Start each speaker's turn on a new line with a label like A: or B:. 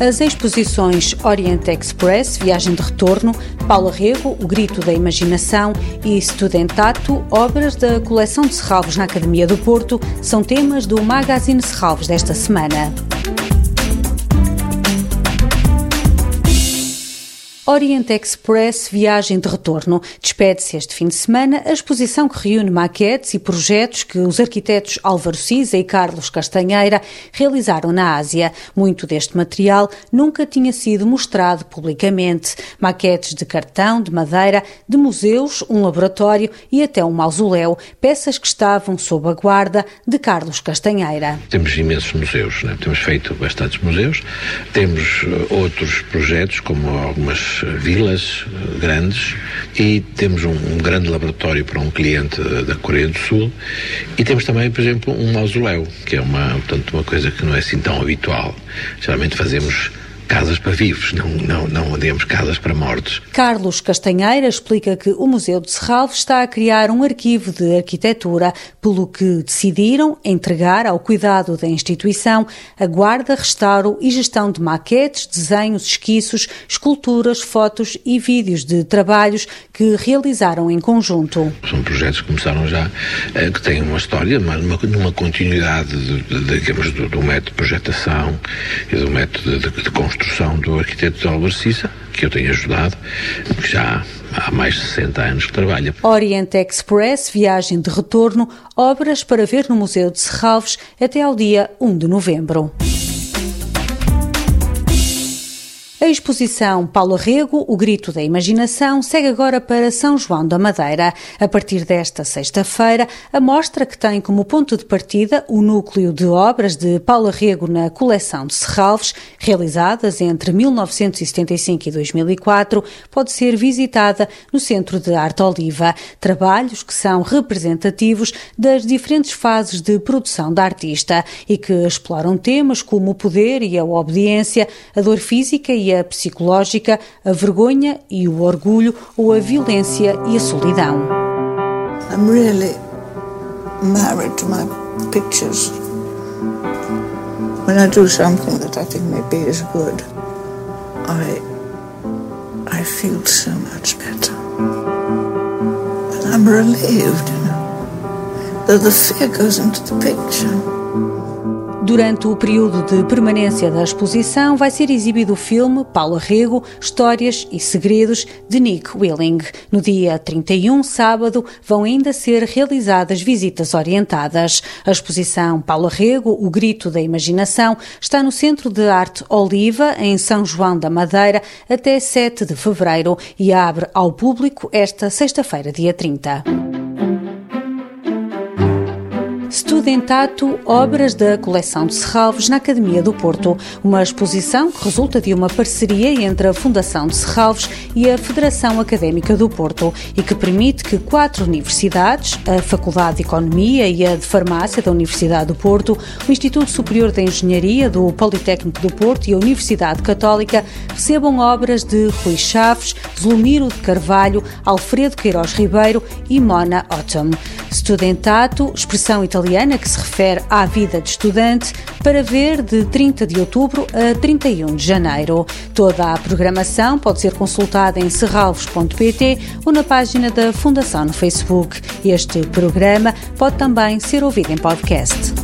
A: as exposições Orient Express, Viagem de Retorno, Paula Rego, O Grito da Imaginação e Studentato, obras da coleção de Serralvos na Academia do Porto, são temas do Magazine Serralvos desta semana. Orient Express Viagem de Retorno. Despede-se este fim de semana a exposição que reúne maquetes e projetos que os arquitetos Álvaro Cisa e Carlos Castanheira realizaram na Ásia. Muito deste material nunca tinha sido mostrado publicamente. Maquetes de cartão, de madeira, de museus, um laboratório e até um mausoléu. Peças que estavam sob a guarda de Carlos Castanheira.
B: Temos imensos museus, né? temos feito bastantes museus. Temos eh, outros projetos, como algumas vilas eh, grandes e temos um, um, grande laboratório para um cliente da Coreia do Sul e temos também, por exemplo, um mausoléu, que é uma, portanto, uma coisa que não é assim tão habitual. Geralmente fazemos casas para vivos, não, não, não andemos casas para mortos.
A: Carlos Castanheira explica que o Museu de Serralves está a criar um arquivo de arquitetura, pelo que decidiram entregar ao cuidado da instituição a guarda, restauro e gestão de maquetes, desenhos, esquiços, esculturas, fotos e vídeos de trabalhos que realizaram em conjunto.
B: São projetos que começaram já, eh, que têm uma história, mas numa, numa continuidade de, de, digamos, do, do, método de projetação e do método de, de construção construção do arquiteto Álvaro Cissa, que eu tenho ajudado, que já há mais de 60 anos que trabalha.
A: Orient Express, viagem de retorno, obras para ver no Museu de Serralves até ao dia 1 de novembro. Exposição Paulo Rego, O Grito da Imaginação, segue agora para São João da Madeira. A partir desta sexta-feira, a mostra que tem como ponto de partida o núcleo de obras de Paulo Rego na coleção de Serralves, realizadas entre 1975 e 2004, pode ser visitada no Centro de Arte Oliva. Trabalhos que são representativos das diferentes fases de produção da artista e que exploram temas como o poder e a obediência, a dor física e a psicológica, a vergonha e o orgulho ou a violência e a solidão.
C: I'm really married to my pictures. When I do something that I think maybe is good, I I feel so much better. And I'm relieved, you know, that the fear goes into the picture.
A: Durante o período de permanência da exposição, vai ser exibido o filme Paula Rego, Histórias e Segredos, de Nick Willing. No dia 31, sábado, vão ainda ser realizadas visitas orientadas. A exposição Paula Rego, O Grito da Imaginação, está no Centro de Arte Oliva, em São João da Madeira, até 7 de fevereiro e abre ao público esta sexta-feira, dia 30. Studentato Obras da Coleção de Serralves na Academia do Porto, uma exposição que resulta de uma parceria entre a Fundação de Serralves e a Federação Académica do Porto e que permite que quatro universidades, a Faculdade de Economia e a de Farmácia da Universidade do Porto, o Instituto Superior de Engenharia do Politécnico do Porto e a Universidade Católica, recebam obras de Rui Chaves, Zulmiro de Carvalho, Alfredo Queiroz Ribeiro e Mona Ottom. Studentato, expressão italiana que se refere à vida de estudante, para ver de 30 de outubro a 31 de janeiro. Toda a programação pode ser consultada em serralvos.pt ou na página da Fundação no Facebook. Este programa pode também ser ouvido em podcast.